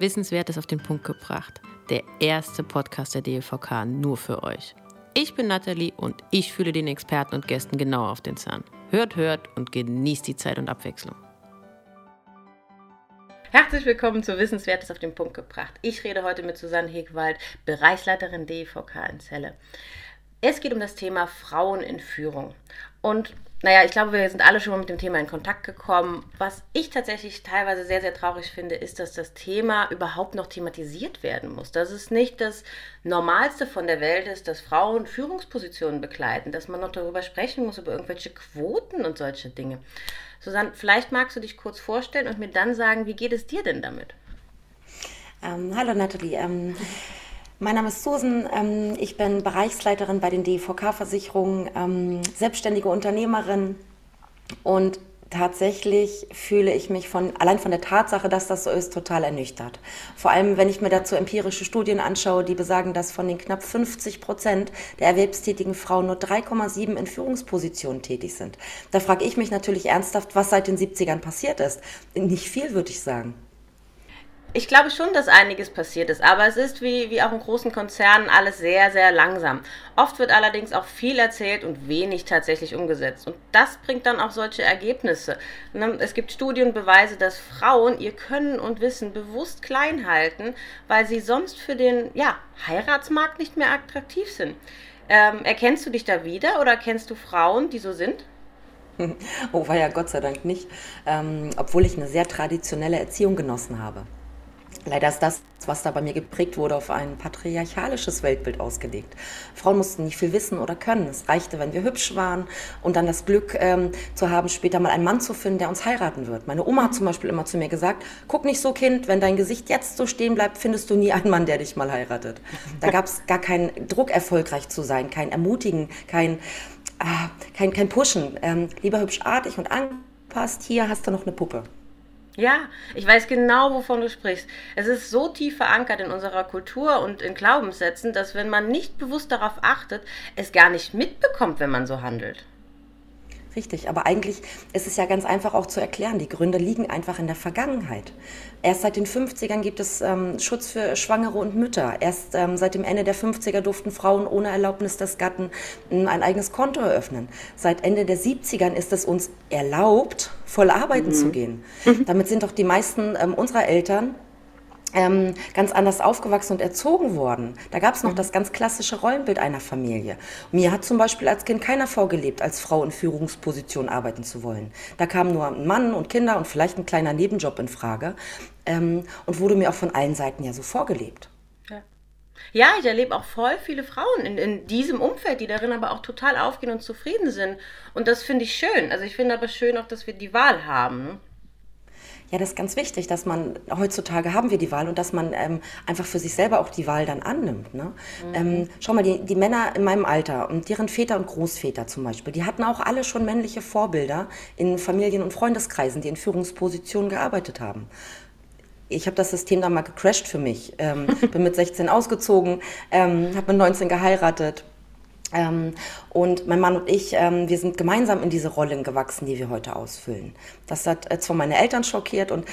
Wissenswertes auf den Punkt gebracht. Der erste Podcast der DLVK nur für euch. Ich bin Nathalie und ich fühle den Experten und Gästen genau auf den Zahn. Hört, hört und genießt die Zeit und Abwechslung. Herzlich willkommen zu Wissenswertes auf den Punkt gebracht. Ich rede heute mit Susanne Hegwald, Bereichsleiterin DVK in Celle. Es geht um das Thema Frauen in Führung. Und naja, ich glaube, wir sind alle schon mal mit dem Thema in Kontakt gekommen. Was ich tatsächlich teilweise sehr, sehr traurig finde, ist, dass das Thema überhaupt noch thematisiert werden muss. Dass es nicht das Normalste von der Welt ist, dass Frauen Führungspositionen begleiten, dass man noch darüber sprechen muss, über irgendwelche Quoten und solche Dinge. Susanne, vielleicht magst du dich kurz vorstellen und mir dann sagen, wie geht es dir denn damit? Ähm, hallo Nathalie. Ähm, mein Name ist Susan, ähm, ich bin Bereichsleiterin bei den DVK-Versicherungen, ähm, selbstständige Unternehmerin und tatsächlich fühle ich mich von, allein von der Tatsache, dass das so ist, total ernüchtert. Vor allem, wenn ich mir dazu empirische Studien anschaue, die besagen, dass von den knapp 50 Prozent der erwerbstätigen Frauen nur 3,7 in Führungspositionen tätig sind. Da frage ich mich natürlich ernsthaft, was seit den 70ern passiert ist. Nicht viel, würde ich sagen. Ich glaube schon, dass einiges passiert ist, aber es ist wie, wie auch in großen Konzernen alles sehr, sehr langsam. Oft wird allerdings auch viel erzählt und wenig tatsächlich umgesetzt. Und das bringt dann auch solche Ergebnisse. Ne, es gibt Studien und Beweise, dass Frauen ihr Können und Wissen bewusst klein halten, weil sie sonst für den ja, Heiratsmarkt nicht mehr attraktiv sind. Ähm, erkennst du dich da wieder oder kennst du Frauen, die so sind? Oh, war ja Gott sei Dank nicht, ähm, obwohl ich eine sehr traditionelle Erziehung genossen habe. Leider ist das, was da bei mir geprägt wurde, auf ein patriarchalisches Weltbild ausgelegt. Frauen mussten nicht viel wissen oder können. Es reichte, wenn wir hübsch waren und dann das Glück ähm, zu haben, später mal einen Mann zu finden, der uns heiraten wird. Meine Oma hat zum Beispiel immer zu mir gesagt, guck nicht so Kind, wenn dein Gesicht jetzt so stehen bleibt, findest du nie einen Mann, der dich mal heiratet. Da gab es gar keinen Druck, erfolgreich zu sein, kein Ermutigen, kein, ah, kein, kein Pushen. Ähm, lieber hübsch artig und angepasst, hier hast du noch eine Puppe. Ja, ich weiß genau, wovon du sprichst. Es ist so tief verankert in unserer Kultur und in Glaubenssätzen, dass wenn man nicht bewusst darauf achtet, es gar nicht mitbekommt, wenn man so handelt. Richtig, aber eigentlich ist es ja ganz einfach auch zu erklären. Die Gründe liegen einfach in der Vergangenheit. Erst seit den 50ern gibt es ähm, Schutz für Schwangere und Mütter. Erst ähm, seit dem Ende der 50er durften Frauen ohne Erlaubnis des Gatten ähm, ein eigenes Konto eröffnen. Seit Ende der 70ern ist es uns erlaubt, voll arbeiten mhm. zu gehen. Damit sind doch die meisten ähm, unserer Eltern ähm, ganz anders aufgewachsen und erzogen worden. Da gab es noch mhm. das ganz klassische Rollenbild einer Familie. Mir hat zum Beispiel als Kind keiner vorgelebt, als Frau in Führungsposition arbeiten zu wollen. Da kam nur ein Mann und Kinder und vielleicht ein kleiner Nebenjob in Frage ähm, und wurde mir auch von allen Seiten ja so vorgelebt. Ja, ich erlebe auch voll viele Frauen in, in diesem Umfeld, die darin aber auch total aufgehen und zufrieden sind. Und das finde ich schön. Also ich finde aber schön auch, dass wir die Wahl haben. Ja, das ist ganz wichtig, dass man, heutzutage haben wir die Wahl und dass man ähm, einfach für sich selber auch die Wahl dann annimmt. Ne? Mhm. Ähm, schau mal, die, die Männer in meinem Alter und deren Väter und Großväter zum Beispiel, die hatten auch alle schon männliche Vorbilder in Familien- und Freundeskreisen, die in Führungspositionen gearbeitet haben ich habe das System dann mal gecrashed für mich. Ähm, bin mit 16 ausgezogen, ähm, habe mit 19 geheiratet, ähm, und mein Mann und ich, ähm, wir sind gemeinsam in diese Rollen gewachsen, die wir heute ausfüllen. Das hat äh, zwar meine Eltern schockiert und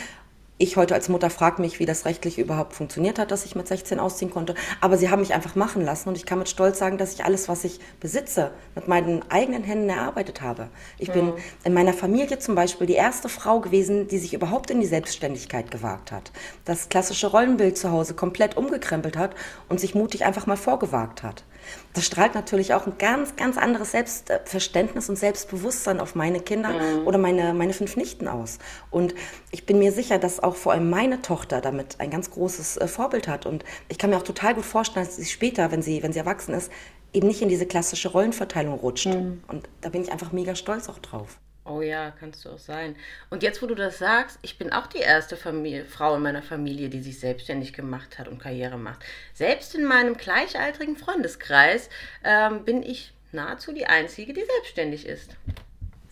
ich heute als Mutter frage mich, wie das rechtlich überhaupt funktioniert hat, dass ich mit 16 ausziehen konnte. Aber sie haben mich einfach machen lassen und ich kann mit Stolz sagen, dass ich alles, was ich besitze, mit meinen eigenen Händen erarbeitet habe. Ich mhm. bin in meiner Familie zum Beispiel die erste Frau gewesen, die sich überhaupt in die Selbstständigkeit gewagt hat. Das klassische Rollenbild zu Hause komplett umgekrempelt hat und sich mutig einfach mal vorgewagt hat. Das strahlt natürlich auch ein ganz, ganz anderes Selbstverständnis und Selbstbewusstsein auf meine Kinder mhm. oder meine, meine fünf Nichten aus. Und ich bin mir sicher, dass auch vor allem meine Tochter damit ein ganz großes äh, Vorbild hat. Und ich kann mir auch total gut vorstellen, dass sie später, wenn sie, wenn sie erwachsen ist, eben nicht in diese klassische Rollenverteilung rutscht. Mhm. Und da bin ich einfach mega stolz auch drauf. Oh ja, kannst du auch sein. Und jetzt, wo du das sagst, ich bin auch die erste Familie, Frau in meiner Familie, die sich selbstständig gemacht hat und Karriere macht. Selbst in meinem gleichaltrigen Freundeskreis ähm, bin ich nahezu die Einzige, die selbstständig ist.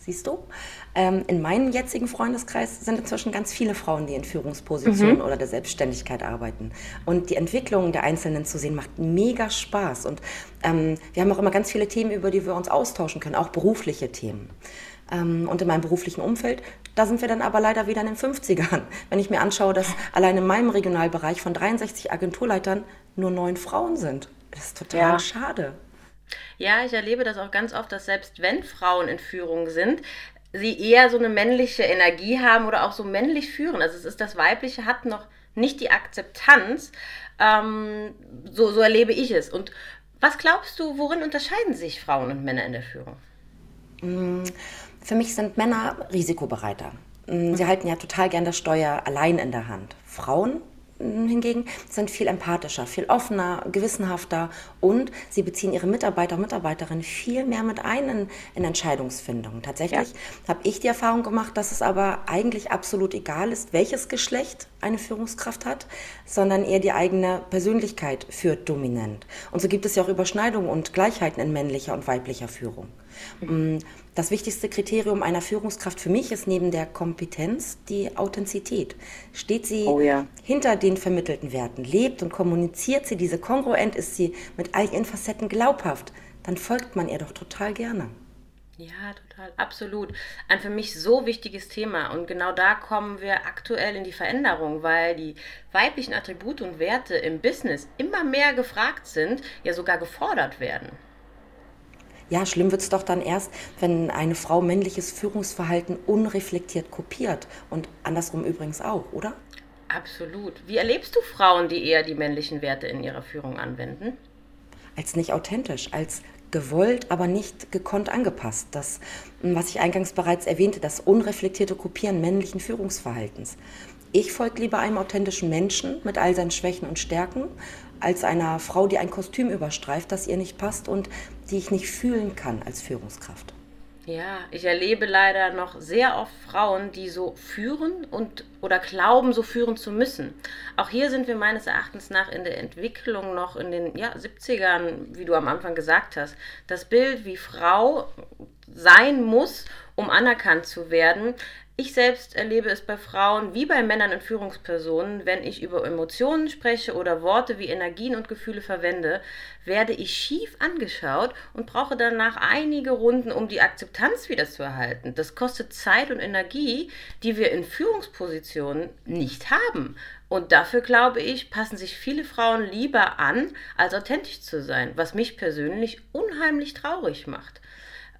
Siehst du? Ähm, in meinem jetzigen Freundeskreis sind inzwischen ganz viele Frauen, die in Führungspositionen mhm. oder der Selbstständigkeit arbeiten. Und die Entwicklung der Einzelnen zu sehen, macht mega Spaß. Und ähm, wir haben auch immer ganz viele Themen, über die wir uns austauschen können, auch berufliche Themen. Ähm, und in meinem beruflichen Umfeld, da sind wir dann aber leider wieder in den 50ern. Wenn ich mir anschaue, dass allein in meinem Regionalbereich von 63 Agenturleitern nur neun Frauen sind. Das ist total ja. schade. Ja, ich erlebe das auch ganz oft, dass selbst wenn Frauen in Führung sind, sie eher so eine männliche Energie haben oder auch so männlich führen. Also es ist das Weibliche hat noch nicht die Akzeptanz. Ähm, so, so erlebe ich es. Und was glaubst du, worin unterscheiden sich Frauen und Männer in der Führung? Mm, für mich sind Männer risikobereiter. Mm, sie halten ja total gern das Steuer allein in der Hand. Frauen hingegen sind viel empathischer, viel offener, gewissenhafter und sie beziehen ihre Mitarbeiter und Mitarbeiterinnen viel mehr mit ein in, in Entscheidungsfindungen. Tatsächlich ja. habe ich die Erfahrung gemacht, dass es aber eigentlich absolut egal ist, welches Geschlecht eine Führungskraft hat, sondern eher die eigene Persönlichkeit führt dominant. Und so gibt es ja auch Überschneidungen und Gleichheiten in männlicher und weiblicher Führung. Mhm. Das wichtigste Kriterium einer Führungskraft für mich ist neben der Kompetenz die Authentizität. Steht sie oh ja. hinter den vermittelten Werten, lebt und kommuniziert sie diese kongruent, ist sie mit all ihren Facetten glaubhaft, dann folgt man ihr doch total gerne. Ja, total, absolut. Ein für mich so wichtiges Thema. Und genau da kommen wir aktuell in die Veränderung, weil die weiblichen Attribute und Werte im Business immer mehr gefragt sind, ja sogar gefordert werden. Ja, schlimm wird es doch dann erst, wenn eine Frau männliches Führungsverhalten unreflektiert kopiert. Und andersrum übrigens auch, oder? Absolut. Wie erlebst du Frauen, die eher die männlichen Werte in ihrer Führung anwenden? Als nicht authentisch, als gewollt, aber nicht gekonnt angepasst. Das, was ich eingangs bereits erwähnte, das unreflektierte Kopieren männlichen Führungsverhaltens. Ich folge lieber einem authentischen Menschen mit all seinen Schwächen und Stärken, als einer Frau, die ein Kostüm überstreift, das ihr nicht passt und die ich nicht fühlen kann als Führungskraft. Ja, ich erlebe leider noch sehr oft Frauen, die so führen und oder glauben, so führen zu müssen. Auch hier sind wir meines Erachtens nach in der Entwicklung noch in den ja, 70ern, wie du am Anfang gesagt hast. Das Bild, wie Frau sein muss, um anerkannt zu werden, ich selbst erlebe es bei Frauen wie bei Männern und Führungspersonen, wenn ich über Emotionen spreche oder Worte wie Energien und Gefühle verwende, werde ich schief angeschaut und brauche danach einige Runden, um die Akzeptanz wieder zu erhalten. Das kostet Zeit und Energie, die wir in Führungspositionen nicht haben. Und dafür, glaube ich, passen sich viele Frauen lieber an, als authentisch zu sein, was mich persönlich unheimlich traurig macht.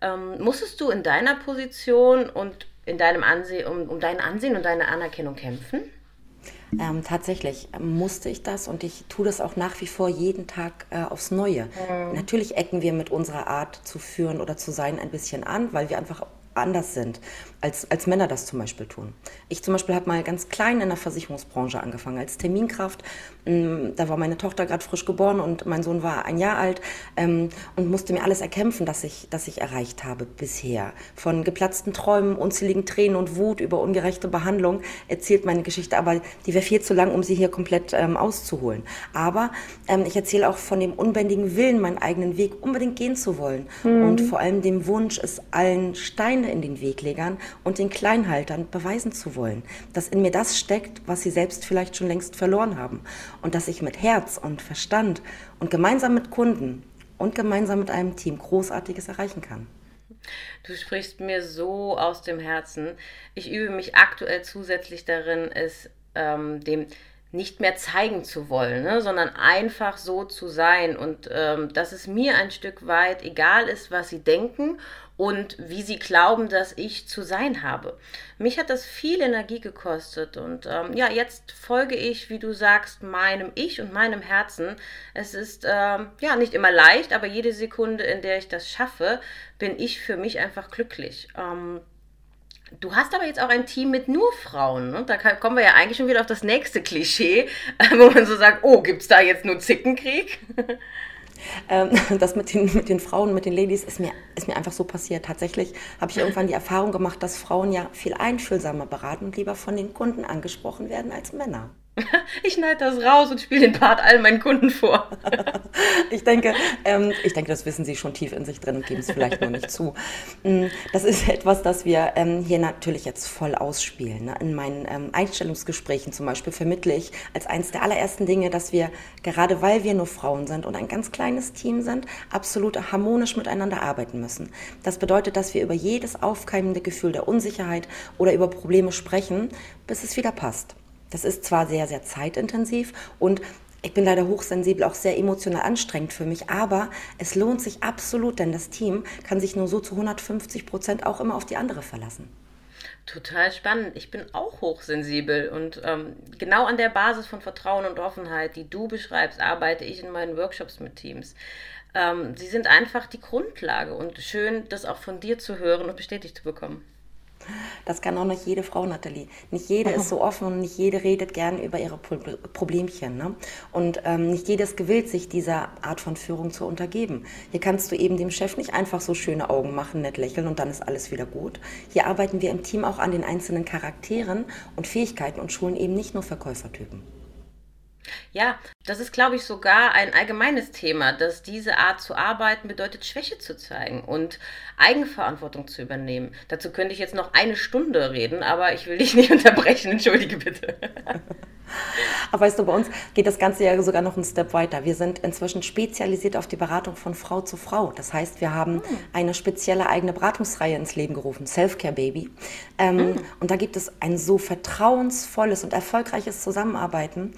Ähm, musstest du in deiner Position und in deinem Ansehen, um, um dein Ansehen und deine Anerkennung kämpfen? Ähm, tatsächlich musste ich das und ich tue das auch nach wie vor jeden Tag äh, aufs Neue. Mhm. Natürlich ecken wir mit unserer Art zu führen oder zu sein ein bisschen an, weil wir einfach anders sind, als, als Männer das zum Beispiel tun. Ich zum Beispiel habe mal ganz klein in der Versicherungsbranche angefangen, als Terminkraft. Mm, da war meine Tochter gerade frisch geboren und mein Sohn war ein Jahr alt ähm, und musste mir alles erkämpfen, das ich, das ich erreicht habe bisher. Von geplatzten Träumen, unzähligen Tränen und Wut über ungerechte Behandlung erzählt meine Geschichte, aber die wäre viel zu lang, um sie hier komplett ähm, auszuholen. Aber ähm, ich erzähle auch von dem unbändigen Willen, meinen eigenen Weg unbedingt gehen zu wollen mhm. und vor allem dem Wunsch, es allen Steine in den Weglegern und den Kleinhaltern beweisen zu wollen, dass in mir das steckt, was sie selbst vielleicht schon längst verloren haben und dass ich mit Herz und Verstand und gemeinsam mit Kunden und gemeinsam mit einem Team Großartiges erreichen kann. Du sprichst mir so aus dem Herzen. Ich übe mich aktuell zusätzlich darin, es ähm, dem nicht mehr zeigen zu wollen, ne, sondern einfach so zu sein und ähm, dass es mir ein Stück weit egal ist, was sie denken und wie sie glauben, dass ich zu sein habe. Mich hat das viel Energie gekostet und ähm, ja, jetzt folge ich, wie du sagst, meinem Ich und meinem Herzen. Es ist ähm, ja nicht immer leicht, aber jede Sekunde, in der ich das schaffe, bin ich für mich einfach glücklich. Ähm, Du hast aber jetzt auch ein Team mit nur Frauen. Ne? Da kommen wir ja eigentlich schon wieder auf das nächste Klischee, wo man so sagt, oh, gibt es da jetzt nur Zickenkrieg? Ähm, das mit den, mit den Frauen, mit den Ladies ist mir, ist mir einfach so passiert. Tatsächlich habe ich irgendwann die Erfahrung gemacht, dass Frauen ja viel einfühlsamer beraten und lieber von den Kunden angesprochen werden als Männer. Ich schneide das raus und spiele den Part all meinen Kunden vor. ich, denke, ähm, ich denke, das wissen Sie schon tief in sich drin und geben es vielleicht nur nicht zu. Mm, das ist etwas, das wir ähm, hier natürlich jetzt voll ausspielen. Ne? In meinen ähm, Einstellungsgesprächen zum Beispiel vermittle ich als eines der allerersten Dinge, dass wir, gerade weil wir nur Frauen sind und ein ganz kleines Team sind, absolut harmonisch miteinander arbeiten müssen. Das bedeutet, dass wir über jedes aufkeimende Gefühl der Unsicherheit oder über Probleme sprechen, bis es wieder passt. Das ist zwar sehr, sehr zeitintensiv und ich bin leider hochsensibel, auch sehr emotional anstrengend für mich, aber es lohnt sich absolut, denn das Team kann sich nur so zu 150 Prozent auch immer auf die andere verlassen. Total spannend. Ich bin auch hochsensibel und ähm, genau an der Basis von Vertrauen und Offenheit, die du beschreibst, arbeite ich in meinen Workshops mit Teams. Ähm, sie sind einfach die Grundlage und schön, das auch von dir zu hören und bestätigt zu bekommen. Das kann auch nicht jede Frau, Nathalie. Nicht jede ist so offen und nicht jede redet gern über ihre Problemchen. Ne? Und ähm, nicht jede ist gewillt, sich dieser Art von Führung zu untergeben. Hier kannst du eben dem Chef nicht einfach so schöne Augen machen, nett lächeln und dann ist alles wieder gut. Hier arbeiten wir im Team auch an den einzelnen Charakteren und Fähigkeiten und schulen eben nicht nur Verkäufertypen. Ja, das ist, glaube ich, sogar ein allgemeines Thema, dass diese Art zu arbeiten bedeutet, Schwäche zu zeigen und Eigenverantwortung zu übernehmen. Dazu könnte ich jetzt noch eine Stunde reden, aber ich will dich nicht unterbrechen. Entschuldige bitte. Aber weißt du, bei uns geht das Ganze ja sogar noch einen Step weiter. Wir sind inzwischen spezialisiert auf die Beratung von Frau zu Frau. Das heißt, wir haben hm. eine spezielle eigene Beratungsreihe ins Leben gerufen, Selfcare Baby. Ähm, hm. Und da gibt es ein so vertrauensvolles und erfolgreiches Zusammenarbeiten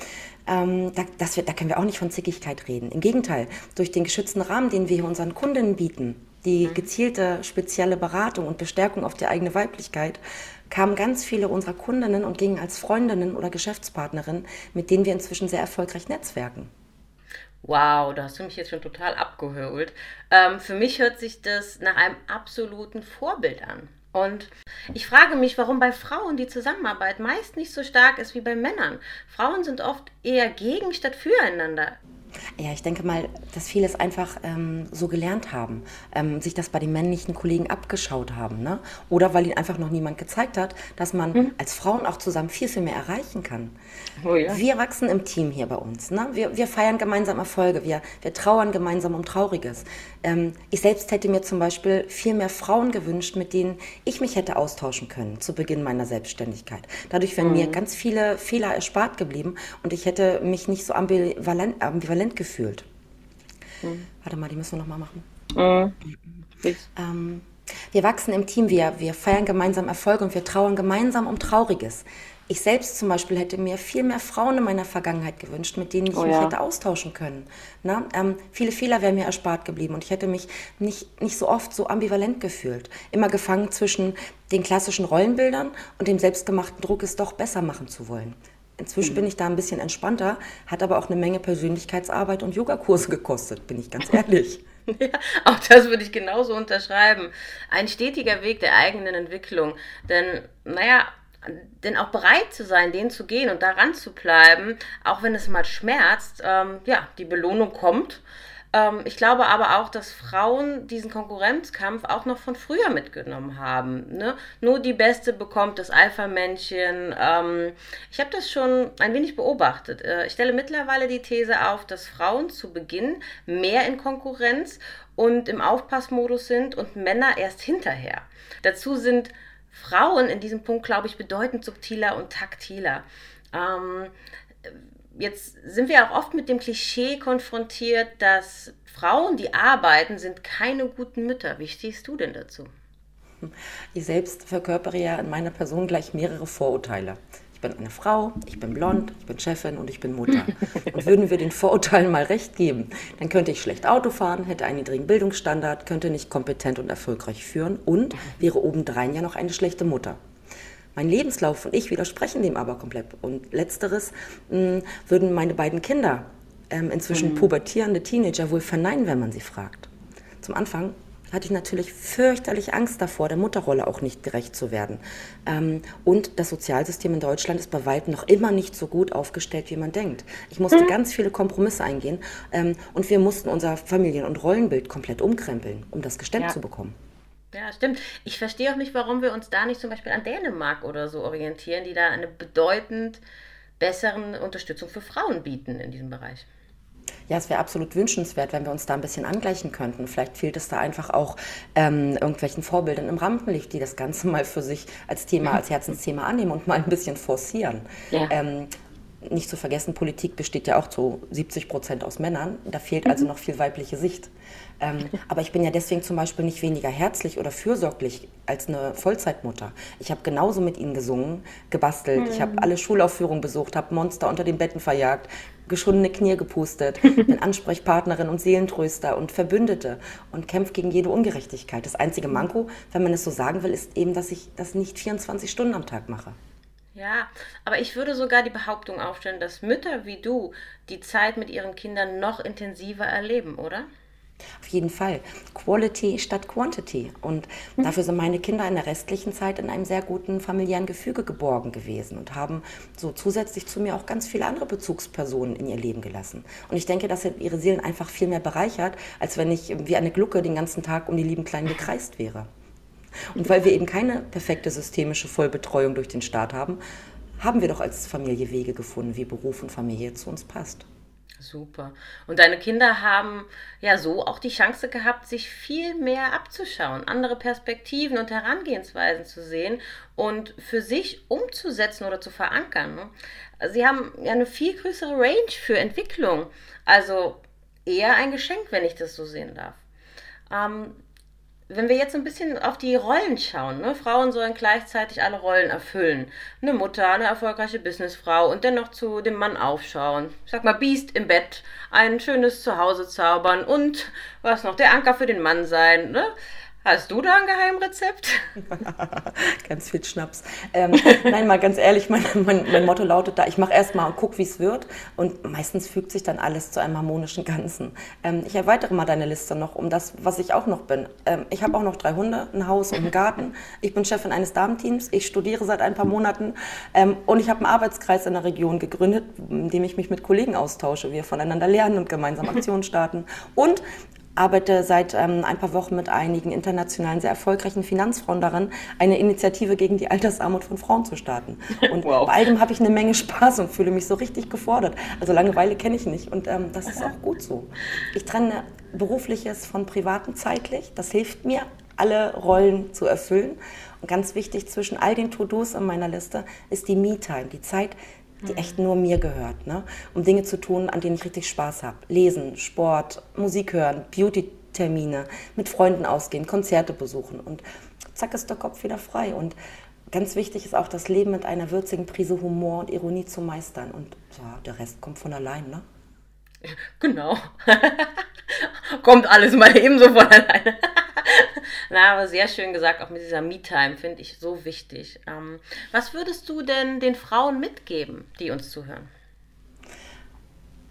ähm, da, das wir, da können wir auch nicht von Zickigkeit reden. Im Gegenteil, durch den geschützten Rahmen, den wir hier unseren Kundinnen bieten, die mhm. gezielte spezielle Beratung und Bestärkung auf die eigene Weiblichkeit, kamen ganz viele unserer Kundinnen und gingen als Freundinnen oder Geschäftspartnerinnen, mit denen wir inzwischen sehr erfolgreich netzwerken. Wow, da hast du mich jetzt schon total abgeholt. Ähm, für mich hört sich das nach einem absoluten Vorbild an. Und ich frage mich, warum bei Frauen die Zusammenarbeit meist nicht so stark ist wie bei Männern. Frauen sind oft eher gegen statt füreinander. Ja, ich denke mal, dass viele es einfach ähm, so gelernt haben, ähm, sich das bei den männlichen Kollegen abgeschaut haben. Ne? Oder weil ihnen einfach noch niemand gezeigt hat, dass man mhm. als Frauen auch zusammen viel, viel mehr erreichen kann. Oh ja. Wir wachsen im Team hier bei uns. Ne? Wir, wir feiern gemeinsam Erfolge, wir, wir trauern gemeinsam um Trauriges. Ähm, ich selbst hätte mir zum Beispiel viel mehr Frauen gewünscht, mit denen ich mich hätte austauschen können zu Beginn meiner Selbstständigkeit. Dadurch wären mhm. mir ganz viele Fehler erspart geblieben und ich hätte mich nicht so ambivalent, ambivalent gefühlt. Mhm. Warte mal, die müssen wir nochmal machen. Mhm. Ähm, wir wachsen im Team, wir, wir feiern gemeinsam Erfolge und wir trauern gemeinsam um Trauriges. Ich selbst zum Beispiel hätte mir viel mehr Frauen in meiner Vergangenheit gewünscht, mit denen ich oh, mich ja. hätte austauschen können. Na, ähm, viele Fehler wären mir erspart geblieben und ich hätte mich nicht, nicht so oft so ambivalent gefühlt. Immer gefangen zwischen den klassischen Rollenbildern und dem selbstgemachten Druck, es doch besser machen zu wollen. Inzwischen mhm. bin ich da ein bisschen entspannter, hat aber auch eine Menge Persönlichkeitsarbeit und Yogakurse gekostet, bin ich ganz ehrlich. Ja, auch das würde ich genauso unterschreiben. Ein stetiger Weg der eigenen Entwicklung. Denn, naja, denn auch bereit zu sein, den zu gehen und daran zu bleiben, auch wenn es mal schmerzt, ähm, ja, die Belohnung kommt. Ähm, ich glaube aber auch, dass Frauen diesen Konkurrenzkampf auch noch von früher mitgenommen haben. Ne? Nur die Beste bekommt das Alpha-Männchen. Ähm, ich habe das schon ein wenig beobachtet. Äh, ich stelle mittlerweile die These auf, dass Frauen zu Beginn mehr in Konkurrenz und im Aufpassmodus sind und Männer erst hinterher. Dazu sind Frauen in diesem Punkt, glaube ich, bedeutend subtiler und taktiler. Ähm, jetzt sind wir auch oft mit dem Klischee konfrontiert, dass Frauen, die arbeiten, sind keine guten Mütter. Wie stehst du denn dazu? Ich selbst verkörpere ja in meiner Person gleich mehrere Vorurteile. Ich bin eine Frau, ich bin blond, ich bin Chefin und ich bin Mutter. Und würden wir den Vorurteilen mal recht geben, dann könnte ich schlecht Auto fahren, hätte einen niedrigen Bildungsstandard, könnte nicht kompetent und erfolgreich führen und wäre obendrein ja noch eine schlechte Mutter. Mein Lebenslauf und ich widersprechen dem aber komplett. Und letzteres mh, hm, würden meine beiden Kinder, ähm, inzwischen mhm. pubertierende Teenager, wohl verneinen, wenn man sie fragt. Zum Anfang hatte ich natürlich fürchterlich Angst davor, der Mutterrolle auch nicht gerecht zu werden. Ähm, und das Sozialsystem in Deutschland ist bei weitem noch immer nicht so gut aufgestellt, wie man denkt. Ich musste mhm. ganz viele Kompromisse eingehen ähm, und wir mussten unser Familien- und Rollenbild komplett umkrempeln, um das gestemmt ja. zu bekommen. Ja, stimmt. Ich verstehe auch nicht, warum wir uns da nicht zum Beispiel an Dänemark oder so orientieren, die da eine bedeutend besseren Unterstützung für Frauen bieten in diesem Bereich. Ja, es wäre absolut wünschenswert, wenn wir uns da ein bisschen angleichen könnten. Vielleicht fehlt es da einfach auch ähm, irgendwelchen Vorbildern im Rampenlicht, die das Ganze mal für sich als Thema, als Herzensthema annehmen und mal ein bisschen forcieren. Ja. Ähm, nicht zu vergessen, Politik besteht ja auch zu 70 Prozent aus Männern. Da fehlt also mhm. noch viel weibliche Sicht. Ähm, aber ich bin ja deswegen zum Beispiel nicht weniger herzlich oder fürsorglich als eine Vollzeitmutter. Ich habe genauso mit ihnen gesungen, gebastelt. Mhm. Ich habe alle Schulaufführungen besucht, habe Monster unter den Betten verjagt, geschundene Knie gepustet, bin Ansprechpartnerin und Seelentröster und Verbündete und kämpfe gegen jede Ungerechtigkeit. Das einzige Manko, wenn man es so sagen will, ist eben, dass ich das nicht 24 Stunden am Tag mache. Ja, aber ich würde sogar die Behauptung aufstellen, dass Mütter wie du die Zeit mit ihren Kindern noch intensiver erleben, oder? Auf jeden Fall. Quality statt Quantity. Und mhm. dafür sind meine Kinder in der restlichen Zeit in einem sehr guten familiären Gefüge geborgen gewesen und haben so zusätzlich zu mir auch ganz viele andere Bezugspersonen in ihr Leben gelassen. Und ich denke, das hat ihre Seelen einfach viel mehr bereichert, als wenn ich wie eine Glucke den ganzen Tag um die lieben Kleinen gekreist wäre. Und weil wir eben keine perfekte systemische Vollbetreuung durch den Staat haben, haben wir doch als Familie Wege gefunden, wie Beruf und Familie zu uns passt. Super. Und deine Kinder haben ja so auch die Chance gehabt, sich viel mehr abzuschauen, andere Perspektiven und Herangehensweisen zu sehen und für sich umzusetzen oder zu verankern. Ne? Sie haben ja eine viel größere Range für Entwicklung. Also eher ein Geschenk, wenn ich das so sehen darf. Ähm, wenn wir jetzt ein bisschen auf die Rollen schauen, ne? Frauen sollen gleichzeitig alle Rollen erfüllen. Eine Mutter, eine erfolgreiche Businessfrau und dennoch zu dem Mann aufschauen. Ich sag mal, Biest im Bett, ein schönes Zuhause zaubern und was noch, der Anker für den Mann sein. Ne? Hast du da ein Geheimrezept? ganz viel Schnaps. Ähm, nein, mal ganz ehrlich, mein, mein, mein Motto lautet da, ich mache erst mal und guck, wie es wird. Und meistens fügt sich dann alles zu einem harmonischen Ganzen. Ähm, ich erweitere mal deine Liste noch um das, was ich auch noch bin. Ähm, ich habe auch noch drei Hunde, ein Haus und einen Garten. Ich bin Chefin eines Damenteams. Ich studiere seit ein paar Monaten. Ähm, und ich habe einen Arbeitskreis in der Region gegründet, in dem ich mich mit Kollegen austausche, wir voneinander lernen und gemeinsam Aktionen starten. Und arbeite seit ähm, ein paar Wochen mit einigen internationalen, sehr erfolgreichen Finanzfrauen daran, eine Initiative gegen die Altersarmut von Frauen zu starten. Und wow. bei all dem habe ich eine Menge Spaß und fühle mich so richtig gefordert. Also Langeweile kenne ich nicht und ähm, das ist auch gut so. Ich trenne berufliches von privaten zeitlich. Das hilft mir, alle Rollen zu erfüllen. Und ganz wichtig zwischen all den To-Dos in meiner Liste ist die Me-Time, die Zeit, die echt nur mir gehört, ne? um Dinge zu tun, an denen ich richtig Spaß habe. Lesen, Sport, Musik hören, Beauty-Termine, mit Freunden ausgehen, Konzerte besuchen und zack ist der Kopf wieder frei. Und ganz wichtig ist auch, das Leben mit einer würzigen Prise Humor und Ironie zu meistern. Und ja, der Rest kommt von allein, ne? Genau. kommt alles mal ebenso von alleine. Na, aber sehr schön gesagt, auch mit dieser Me-Time finde ich so wichtig. Ähm, was würdest du denn den Frauen mitgeben, die uns zuhören?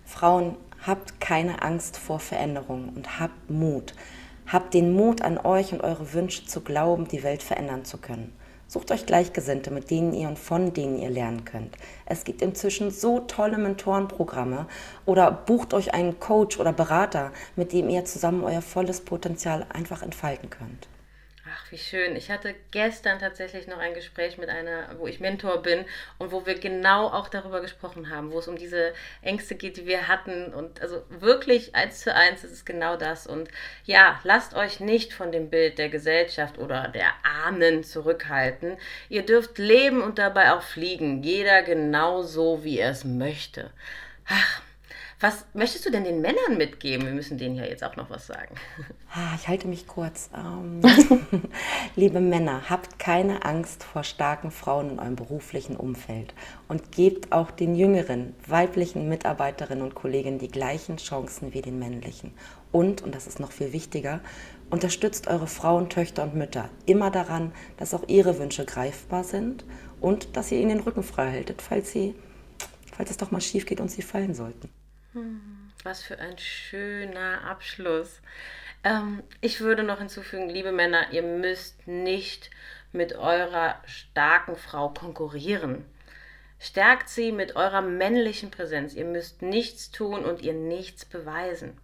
Frauen, habt keine Angst vor Veränderungen und habt Mut. Habt den Mut an euch und eure Wünsche zu glauben, die Welt verändern zu können. Sucht euch Gleichgesinnte, mit denen ihr und von denen ihr lernen könnt. Es gibt inzwischen so tolle Mentorenprogramme oder bucht euch einen Coach oder Berater, mit dem ihr zusammen euer volles Potenzial einfach entfalten könnt. Wie schön. Ich hatte gestern tatsächlich noch ein Gespräch mit einer, wo ich Mentor bin und wo wir genau auch darüber gesprochen haben, wo es um diese Ängste geht, die wir hatten. Und also wirklich eins zu eins ist es genau das. Und ja, lasst euch nicht von dem Bild der Gesellschaft oder der Ahnen zurückhalten. Ihr dürft leben und dabei auch fliegen. Jeder genau so, wie er es möchte. Ach, was möchtest du denn den Männern mitgeben? Wir müssen denen ja jetzt auch noch was sagen. Ah, ich halte mich kurz. Ähm, liebe Männer, habt keine Angst vor starken Frauen in eurem beruflichen Umfeld und gebt auch den jüngeren weiblichen Mitarbeiterinnen und Kollegen die gleichen Chancen wie den männlichen. Und, und das ist noch viel wichtiger, unterstützt eure Frauen, Töchter und Mütter immer daran, dass auch ihre Wünsche greifbar sind und dass ihr ihnen den Rücken frei haltet, falls, sie, falls es doch mal schief geht und sie fallen sollten. Was für ein schöner Abschluss. Ähm, ich würde noch hinzufügen, liebe Männer, ihr müsst nicht mit eurer starken Frau konkurrieren. Stärkt sie mit eurer männlichen Präsenz. Ihr müsst nichts tun und ihr nichts beweisen.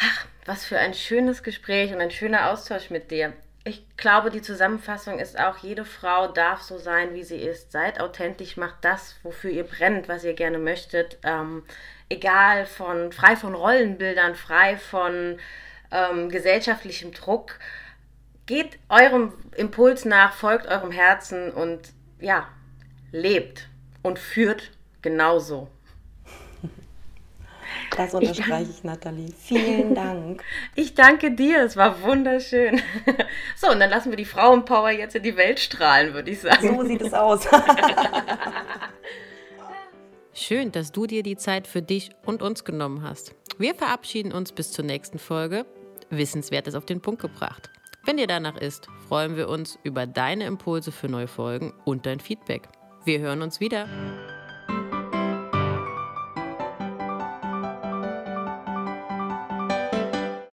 Ach, was für ein schönes Gespräch und ein schöner Austausch mit dir. ich glaube, die Zusammenfassung ist auch, jede Frau darf so sein, wie sie ist. Seid authentisch, macht das, wofür ihr brennt, was ihr gerne möchtet. Ähm, egal von, frei von Rollenbildern, frei von ähm, gesellschaftlichem Druck. Geht eurem Impuls nach, folgt eurem Herzen und ja, lebt und führt genauso. Das unterstreiche ich, Nathalie. Vielen Dank. Ich danke dir, es war wunderschön. So, und dann lassen wir die Frauenpower jetzt in die Welt strahlen, würde ich sagen. So sieht es aus. Schön, dass du dir die Zeit für dich und uns genommen hast. Wir verabschieden uns bis zur nächsten Folge. Wissenswertes auf den Punkt gebracht. Wenn dir danach ist, freuen wir uns über deine Impulse für neue Folgen und dein Feedback. Wir hören uns wieder.